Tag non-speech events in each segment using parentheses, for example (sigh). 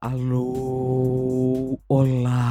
Alô, olá.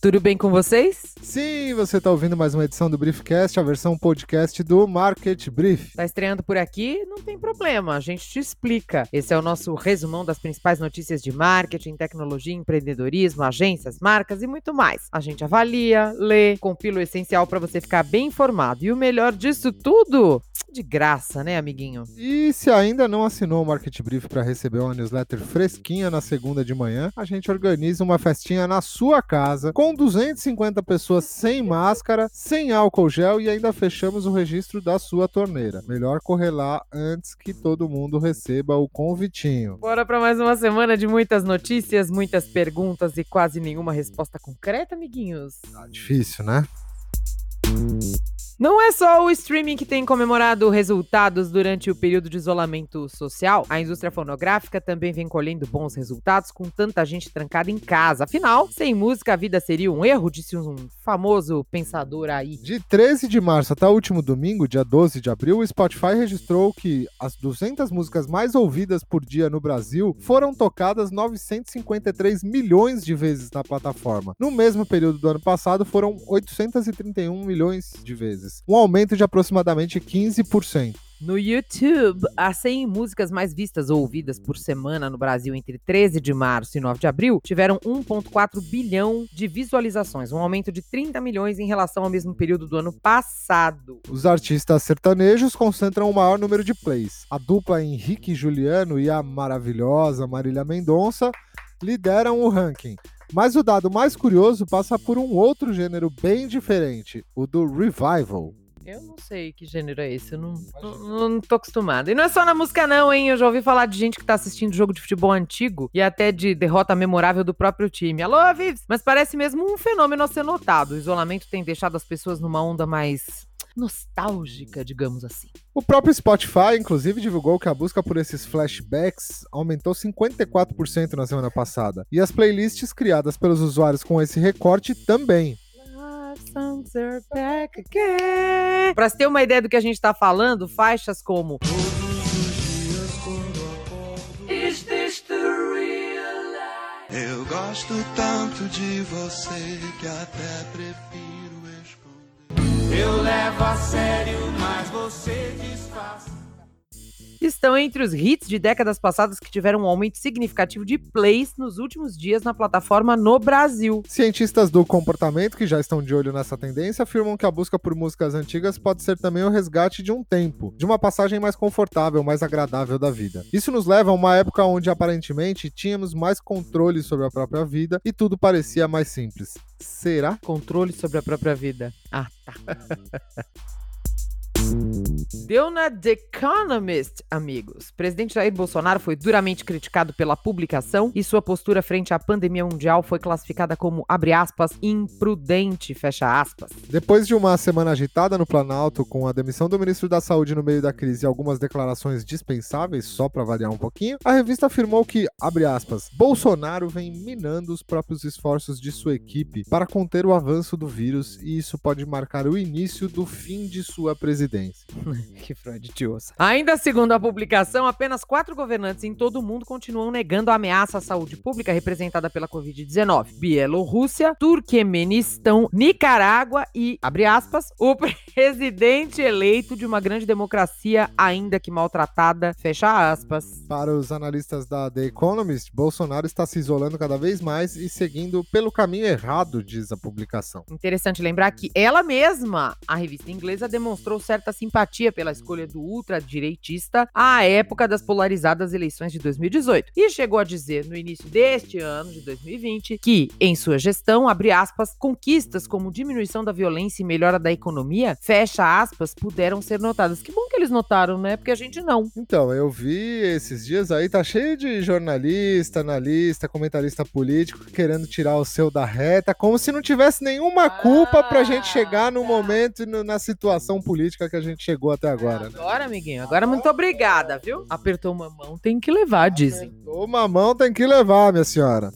Tudo bem com vocês? Sim, você está ouvindo mais uma edição do Briefcast, a versão podcast do Market Brief. Tá estreando por aqui? Não tem problema, a gente te explica. Esse é o nosso resumão das principais notícias de marketing, tecnologia, empreendedorismo, agências, marcas e muito mais. A gente avalia, lê, compila o essencial para você ficar bem informado. E o melhor disso tudo, de graça, né, amiguinho? E se ainda não assinou o Market Brief para receber uma newsletter fresquinha na segunda de manhã, a gente organiza uma festinha na sua casa com 250 pessoas sem máscara, sem álcool gel e ainda fechamos o registro da sua torneira. Melhor correr lá antes que todo mundo receba o convitinho. Bora para mais uma semana de muitas notícias, muitas perguntas e quase nenhuma resposta concreta, amiguinhos. Tá difícil, né? Não é só o streaming que tem comemorado resultados durante o período de isolamento social. A indústria fonográfica também vem colhendo bons resultados com tanta gente trancada em casa. Afinal, sem música a vida seria um erro, disse um famoso pensador aí. De 13 de março até o último domingo, dia 12 de abril, o Spotify registrou que as 200 músicas mais ouvidas por dia no Brasil foram tocadas 953 milhões de vezes na plataforma. No mesmo período do ano passado, foram 831 milhões de vezes um aumento de aproximadamente 15%. No YouTube, as 100 músicas mais vistas ou ouvidas por semana no Brasil entre 13 de março e 9 de abril tiveram 1,4 bilhão de visualizações, um aumento de 30 milhões em relação ao mesmo período do ano passado. Os artistas sertanejos concentram o maior número de plays. A dupla Henrique e Juliano e a maravilhosa Marília Mendonça lideram o ranking. Mas o dado mais curioso passa por um outro gênero bem diferente, o do revival. Eu não sei que gênero é esse, eu não, não, não, tô acostumada. E não é só na música, não, hein? Eu já ouvi falar de gente que tá assistindo jogo de futebol antigo e até de derrota memorável do próprio time. Alô, Vives! Mas parece mesmo um fenômeno a ser notado. O isolamento tem deixado as pessoas numa onda mais nostálgica, digamos assim. O próprio Spotify, inclusive, divulgou que a busca por esses flashbacks aumentou 54% na semana passada. E as playlists criadas pelos usuários com esse recorte também. Pra você ter uma ideia do que a gente tá falando, faixas como. Eu gosto tanto de você que até prefiro. Eu levo a sério, mas você disfarça. Estão entre os hits de décadas passadas que tiveram um aumento significativo de plays nos últimos dias na plataforma no Brasil. Cientistas do comportamento, que já estão de olho nessa tendência, afirmam que a busca por músicas antigas pode ser também o resgate de um tempo, de uma passagem mais confortável, mais agradável da vida. Isso nos leva a uma época onde aparentemente tínhamos mais controle sobre a própria vida e tudo parecia mais simples. Será? Controle sobre a própria vida. Ah, tá. (laughs) Deu na The Economist, amigos. Presidente Jair Bolsonaro foi duramente criticado pela publicação e sua postura frente à pandemia mundial foi classificada como, abre aspas, imprudente, fecha aspas. Depois de uma semana agitada no Planalto, com a demissão do ministro da Saúde no meio da crise e algumas declarações dispensáveis, só para variar um pouquinho, a revista afirmou que, abre aspas, Bolsonaro vem minando os próprios esforços de sua equipe para conter o avanço do vírus e isso pode marcar o início do fim de sua presidência. (laughs) que Freud te ouça. Ainda segundo a publicação, apenas quatro governantes em todo o mundo continuam negando a ameaça à saúde pública representada pela Covid-19. Bielorrússia, Turquemenistão, Nicarágua e, abre aspas, o (laughs) presidente eleito de uma grande democracia, ainda que maltratada, fecha aspas. Para os analistas da The Economist, Bolsonaro está se isolando cada vez mais e seguindo pelo caminho errado, diz a publicação. Interessante lembrar que ela mesma, a revista inglesa, demonstrou certa simpatia pela escolha do ultradireitista à época das polarizadas eleições de 2018 e chegou a dizer no início deste ano de 2020 que, em sua gestão, abre aspas, conquistas como diminuição da violência e melhora da economia, fecha aspas, puderam ser notadas. Que bom que eles notaram, né? Porque a gente não. Então, eu vi esses dias aí, tá cheio de jornalista, analista, comentarista político querendo tirar o seu da reta, como se não tivesse nenhuma culpa pra gente chegar no momento e na situação política que a gente chegou até agora. Né? Agora, amiguinho, agora muito obrigada, viu? Apertou uma mão, tem que levar, dizem. Apertou uma mão, tem que levar, minha senhora.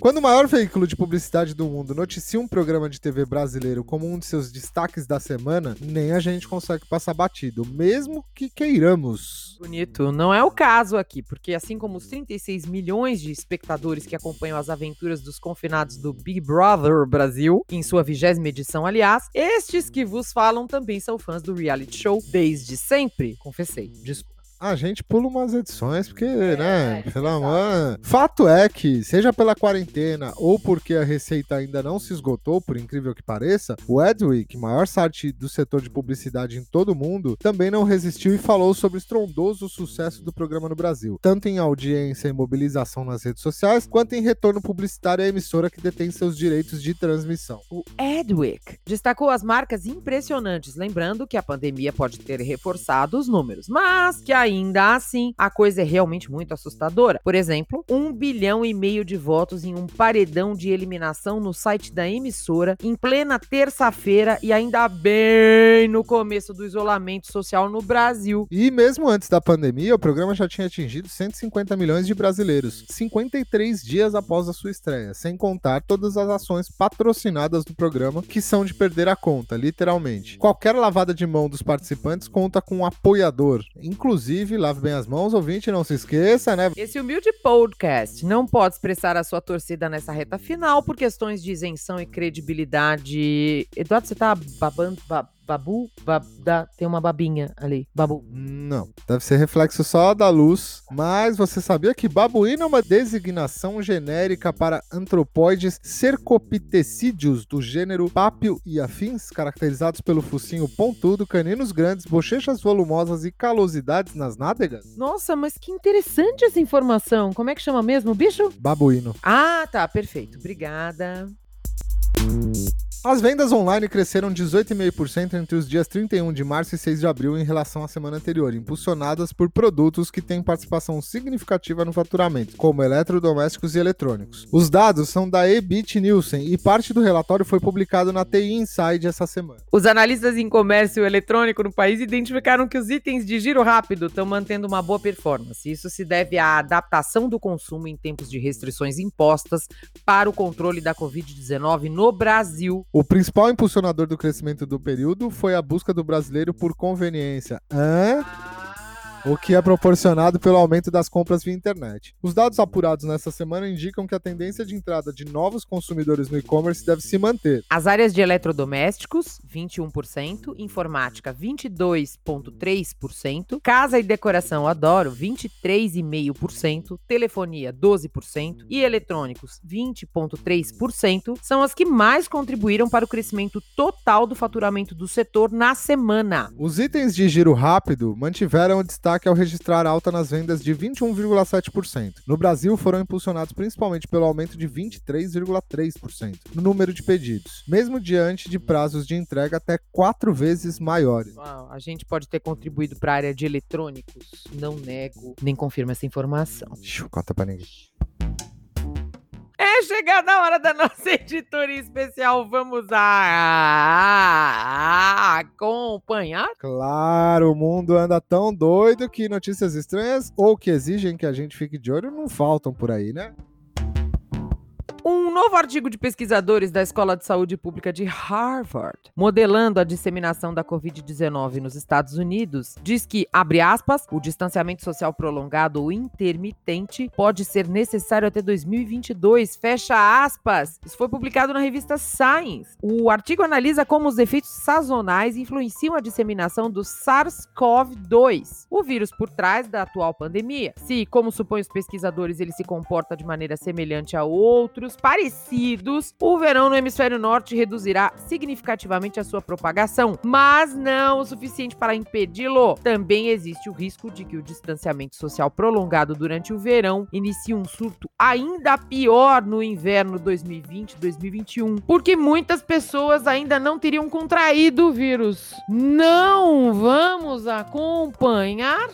Quando o maior veículo de publicidade do mundo noticia um programa de TV brasileiro como um de seus destaques da semana, nem a gente consegue passar batido, mesmo que queiramos. Bonito. Não é o caso aqui, porque assim como os 36 milhões de espectadores que acompanham as aventuras dos confinados do Big Brother Brasil, em sua vigésima edição, aliás, estes que vos falam também são fãs do reality show desde sempre. Confessei, desculpa. A gente pula umas edições, porque, né, pelo amor. Fato é que, seja pela quarentena ou porque a receita ainda não se esgotou, por incrível que pareça, o Edwick, maior site do setor de publicidade em todo o mundo, também não resistiu e falou sobre o estrondoso sucesso do programa no Brasil, tanto em audiência e mobilização nas redes sociais, quanto em retorno publicitário à emissora que detém seus direitos de transmissão. O Edwick destacou as marcas impressionantes, lembrando que a pandemia pode ter reforçado os números, mas que ainda assim a coisa é realmente muito assustadora. Por exemplo, um bilhão e meio de votos em um paredão de eliminação no site da emissora em plena terça-feira e ainda bem no começo do isolamento social no Brasil. E mesmo antes da pandemia, o programa já tinha atingido 150 milhões de brasileiros, 53 dias após a sua estreia, sem contar todas as ações patrocinadas do programa que são de perder a conta, literalmente. Qualquer lavada de mão dos participantes conta com um apoiador. Inclusive, lave bem as mãos, ouvinte, não se esqueça, né? Esse humilde podcast não pode expressar a sua torcida nessa reta final por questões de isenção e credibilidade. Eduardo, você tá babando. ba- babu? Tem uma babinha ali. Babu. Não, deve ser reflexo só da luz. Mas você sabia que babuíno é uma designação genérica para antropóides cercopitecídeos do gênero Pápio e afins, caracterizados pelo focinho pontudo, caninos grandes, bochechas volumosas e calosidades nas nádegas? Nossa, mas que interessante essa informação. Como é que chama mesmo o bicho? Babuíno. Ah, tá, perfeito. Obrigada. As vendas online cresceram 18,5% entre os dias 31 de março e 6 de abril em relação à semana anterior, impulsionadas por produtos que têm participação significativa no faturamento, como eletrodomésticos e eletrônicos. Os dados são da Ebit Nielsen e parte do relatório foi publicado na TI Inside essa semana. Os analistas em comércio eletrônico no país identificaram que os itens de giro rápido estão mantendo uma boa performance. Isso se deve à adaptação do consumo em tempos de restrições impostas para o controle da Covid-19 no Brasil. O principal impulsionador do crescimento do período foi a busca do brasileiro por conveniência. Hã? O que é proporcionado pelo aumento das compras via internet. Os dados apurados nessa semana indicam que a tendência de entrada de novos consumidores no e-commerce deve se manter. As áreas de eletrodomésticos, 21%, informática, 22,3%, casa e decoração, adoro, 23,5%, telefonia, 12% e eletrônicos, 20,3%, são as que mais contribuíram para o crescimento total do faturamento do setor na semana. Os itens de giro rápido mantiveram o destaque ao registrar alta nas vendas de 21,7%. No Brasil, foram impulsionados principalmente pelo aumento de 23,3% no número de pedidos, mesmo diante de prazos de entrega até quatro vezes maiores. Uau, a gente pode ter contribuído para a área de eletrônicos, não nego, nem confirmo essa informação. Xiu, Conta pra ninguém. É chegada hora da nossa (laughs) editoria especial. Vamos a acompanhar. Claro, o mundo anda tão doido que notícias estranhas ou que exigem que a gente fique de olho não faltam por aí, né? Novo artigo de pesquisadores da Escola de Saúde Pública de Harvard, modelando a disseminação da Covid-19 nos Estados Unidos, diz que, abre aspas, o distanciamento social prolongado ou intermitente pode ser necessário até 2022, fecha aspas. Isso foi publicado na revista Science. O artigo analisa como os efeitos sazonais influenciam a disseminação do SARS-CoV-2, o vírus por trás da atual pandemia. Se, como supõem os pesquisadores, ele se comporta de maneira semelhante a outros parecidos, o verão no hemisfério norte reduzirá significativamente a sua propagação, mas não o suficiente para impedi-lo. Também existe o risco de que o distanciamento social prolongado durante o verão inicie um surto ainda pior no inverno 2020-2021, porque muitas pessoas ainda não teriam contraído o vírus. Não vamos acompanhar?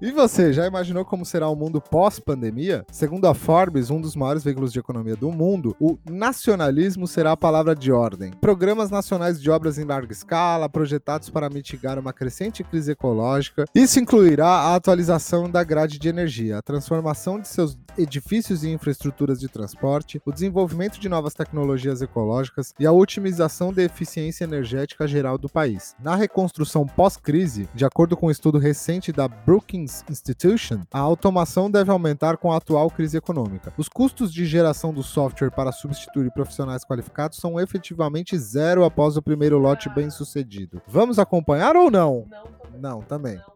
E você, já imaginou como será o mundo pós-pandemia? Segundo a Forbes, um dos maiores veículos de economia do mundo, o nacionalismo será a palavra de ordem. Programas nacionais de obras em larga escala, projetados para mitigar uma crescente crise ecológica. Isso incluirá a atualização da grade de energia, a transformação de seus edifícios e infraestruturas de transporte, o desenvolvimento de novas tecnologias ecológicas e a otimização da eficiência energética geral do país. Na reconstrução pós-crise, de acordo com um estudo recente da Brookings Institution, a automação deve aumentar com a atual crise econômica. Os custos de geração do software para substituir profissionais qualificados são efetivamente zero após o primeiro lote bem sucedido. Vamos acompanhar ou não? Não, também. Não, também. Não, também.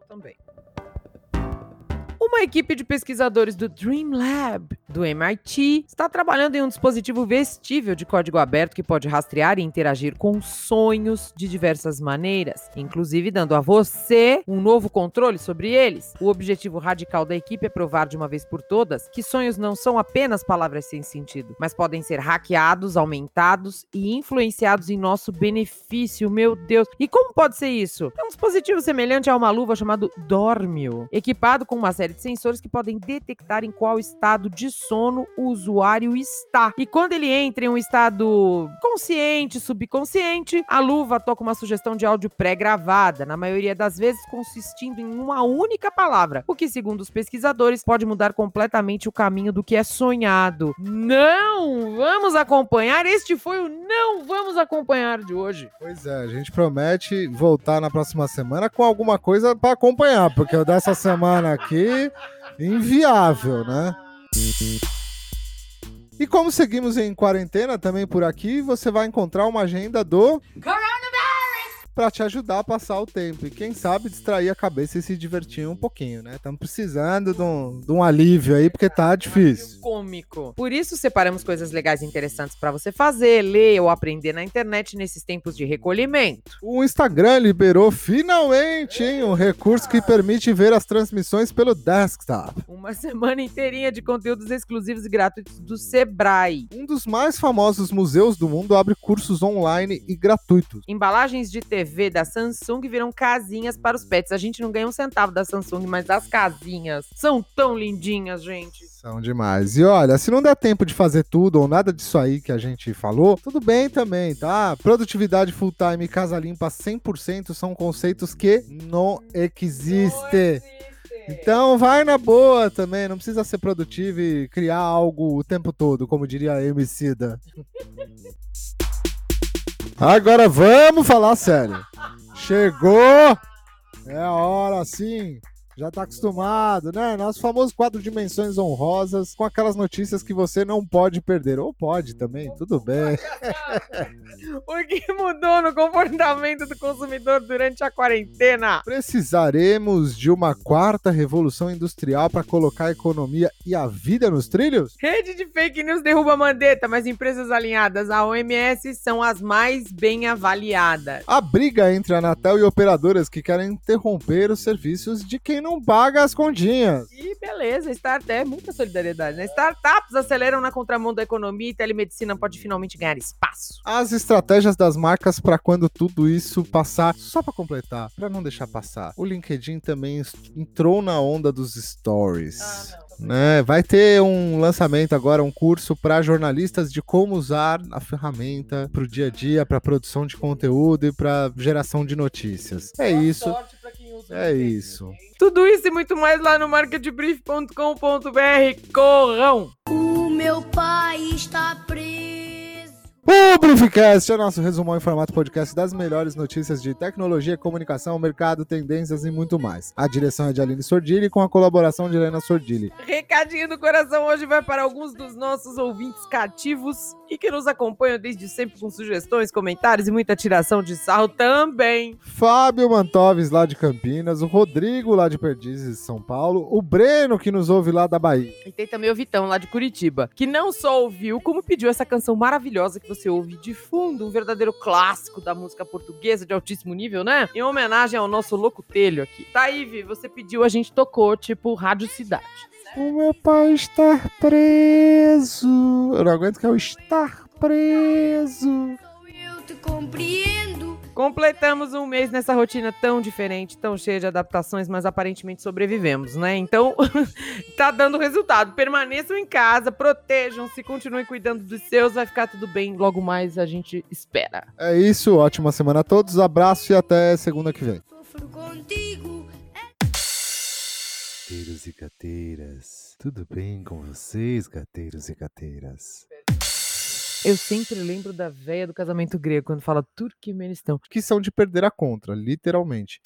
Uma equipe de pesquisadores do Dream Lab, do MIT, está trabalhando em um dispositivo vestível de código aberto que pode rastrear e interagir com sonhos de diversas maneiras, inclusive dando a você um novo controle sobre eles. O objetivo radical da equipe é provar de uma vez por todas que sonhos não são apenas palavras sem sentido, mas podem ser hackeados, aumentados e influenciados em nosso benefício. Meu Deus! E como pode ser isso? É um dispositivo semelhante a uma luva chamado Dormio, equipado com uma série de sensores que podem detectar em qual estado de sono o usuário está. E quando ele entra em um estado consciente, subconsciente, a luva toca uma sugestão de áudio pré-gravada, na maioria das vezes consistindo em uma única palavra, o que, segundo os pesquisadores, pode mudar completamente o caminho do que é sonhado. Não vamos acompanhar. Este foi o não vamos acompanhar de hoje. Pois é, a gente promete voltar na próxima semana com alguma coisa para acompanhar, porque o dessa semana aqui inviável, né? E como seguimos em quarentena também por aqui, você vai encontrar uma agenda do para te ajudar a passar o tempo e quem sabe distrair a cabeça e se divertir um pouquinho, né? Estamos precisando de um, de um, alívio aí porque tá difícil. Cômico. Por isso separamos coisas legais e interessantes para você fazer, ler ou aprender na internet nesses tempos de recolhimento. O Instagram liberou finalmente, hein, um recurso que permite ver as transmissões pelo desktop. Uma (laughs) semana inteirinha de conteúdos exclusivos e gratuitos do Sebrae. Um dos mais famosos museus do mundo abre cursos online e gratuitos. Embalagens de TV TV da Samsung viram casinhas para os pets. A gente não ganha um centavo da Samsung, mas as casinhas são tão lindinhas, gente. São demais. E olha, se não der tempo de fazer tudo ou nada disso aí que a gente falou, tudo bem também, tá? Produtividade full time e casa limpa 100% são conceitos que não existem. Então vai na boa também, não precisa ser produtivo e criar algo o tempo todo, como diria a Emicida. (laughs) Agora vamos falar sério. Chegou! É a hora, sim, já tá acostumado, né? Nosso famoso quadro Dimensões Honrosas, com aquelas notícias que você não pode perder. Ou pode também, tudo bem. (laughs) o que mudou no comportamento do consumidor durante a quarentena? Precisaremos de uma quarta revolução industrial para colocar a economia e a vida nos trilhos? Rede de fake news derruba a mandeta, mas empresas alinhadas à OMS são as mais bem avaliadas. A briga entre a Anatel e operadoras que querem interromper os serviços de quem não paga as continhas. E beleza, startup é muita solidariedade, né? Startups aceleram na contramão da economia e telemedicina pode finalmente ganhar espaço. As estratégias das marcas para quando tudo isso passar, só para completar, para não deixar passar. O LinkedIn também entrou na onda dos stories. Ah, não. Né? Vai ter um lançamento agora, um curso para jornalistas de como usar a ferramenta para o dia a dia, para produção de conteúdo e para geração de notícias. É isso. É isso. Tudo isso e muito mais lá no marketbrief.com.br. Corrão! O meu pai está. O Briefcast é nosso resumão em formato podcast das melhores notícias de tecnologia, comunicação, mercado, tendências e muito mais. A direção é de Aline Sordilli com a colaboração de Helena Sordilli. Recadinho do coração hoje vai para alguns dos nossos ouvintes cativos e que nos acompanham desde sempre com sugestões, comentários e muita tiração de sarro também. Fábio Mantoves lá de Campinas, o Rodrigo lá de Perdizes, São Paulo, o Breno que nos ouve lá da Bahia. E tem também o Vitão lá de Curitiba, que não só ouviu, como pediu essa canção maravilhosa que você ouve de fundo, um verdadeiro clássico da música portuguesa de altíssimo nível, né? Em homenagem ao nosso louco telho aqui. Taíve, você pediu, a gente tocou, tipo, Rádio Cidade. O meu pai está preso. Eu não aguento que é o estar preso. Eu te compreendo. Completamos um mês nessa rotina tão diferente, tão cheia de adaptações, mas aparentemente sobrevivemos, né? Então, (laughs) tá dando resultado. Permaneçam em casa, protejam-se, continuem cuidando dos seus, vai ficar tudo bem. Logo mais a gente espera. É isso, ótima semana a todos, abraço e até segunda que vem. Sofro contigo. Gateiros e gateiras, tudo bem com vocês, gateiros e gateiras? Eu sempre lembro da véia do casamento grego, quando fala Turquemenistão. Que são de perder a contra, literalmente.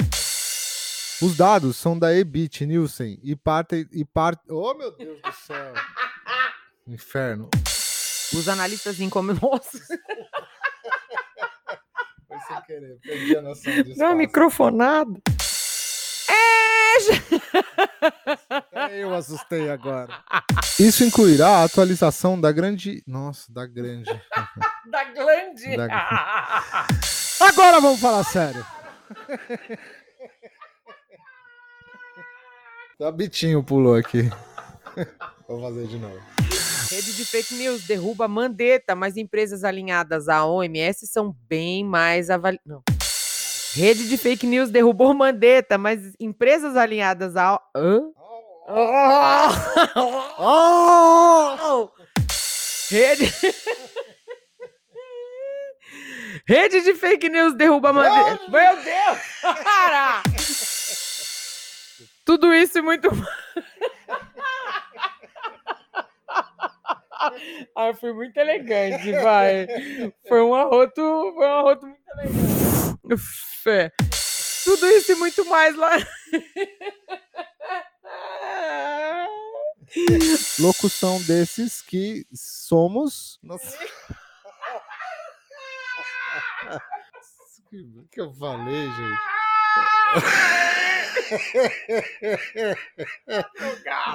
Os dados são da Ebit Nielsen e partem e parte. Oh meu Deus do céu! (laughs) Inferno. Os analistas encomendam. (laughs) Nossa, Foi sem querer, perdi a noção disso. deu uma É, eu assustei agora. Isso incluirá a atualização da grande. Nossa, da grande. (laughs) da glande. Da- Agora vamos falar sério. Só Bitinho pulou aqui. Vou fazer de novo. Rede de fake news derruba Mandetta, mas empresas alinhadas à OMS são bem mais avaliadas. Não. Rede de fake news derrubou Mandetta, mas empresas alinhadas à. Hã? Oh! Rede. (laughs) Rede de fake news derruba Mandetta. Meu Deus! Para! Tudo isso e muito. Ah, foi muito elegante, vai. Foi um arroto, foi um arroto muito elegante. Fé. Tudo isso e muito mais lá. Locução desses que somos. Nossa. O que eu falei, gente?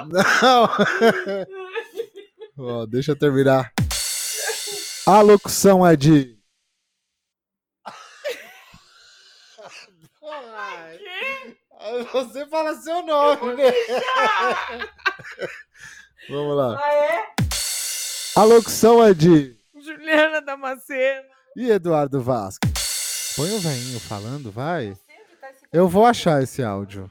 Não! Ó, deixa eu terminar. A locução é de. Você fala seu nome, né? Vamos lá. Ah, é? A locução é de. Juliana Damasceno. E Eduardo Vasquez. Põe o veinho falando, vai. Eu vou achar esse áudio.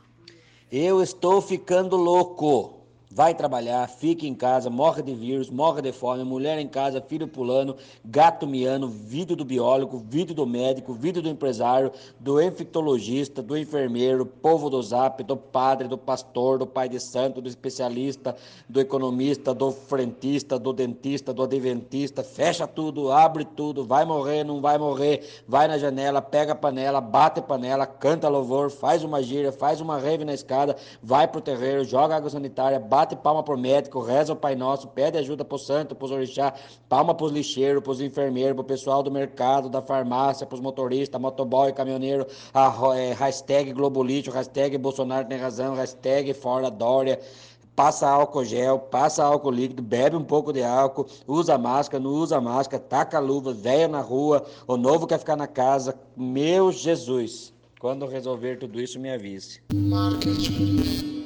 Eu estou ficando louco. Vai trabalhar, fica em casa, morre de vírus, morre de fome, mulher em casa, filho pulando, gato miando, vídeo do biólogo, vídeo do médico, vídeo do empresário, do infectologista, do enfermeiro, povo do zap, do padre, do pastor, do pai de santo, do especialista, do economista, do frentista, do dentista, do adventista, fecha tudo, abre tudo, vai morrer, não vai morrer, vai na janela, pega a panela, bate a panela, canta louvor, faz uma gira, faz uma rave na escada, vai pro terreiro, joga água sanitária, bate palma pro médico, reza o Pai Nosso, pede ajuda pro santo, pros orixá, palma pros lixeiros, pros enfermeiros, pro pessoal do mercado, da farmácia, pros motoristas, motoboy, caminhoneiro, a, é, hashtag Globolixo, hashtag Bolsonaro tem razão, hashtag fora Dória, passa álcool gel, passa álcool líquido, bebe um pouco de álcool, usa máscara, não usa máscara, taca a luva, velha na rua, o novo quer ficar na casa. Meu Jesus, quando resolver tudo isso, me avise. Marketing.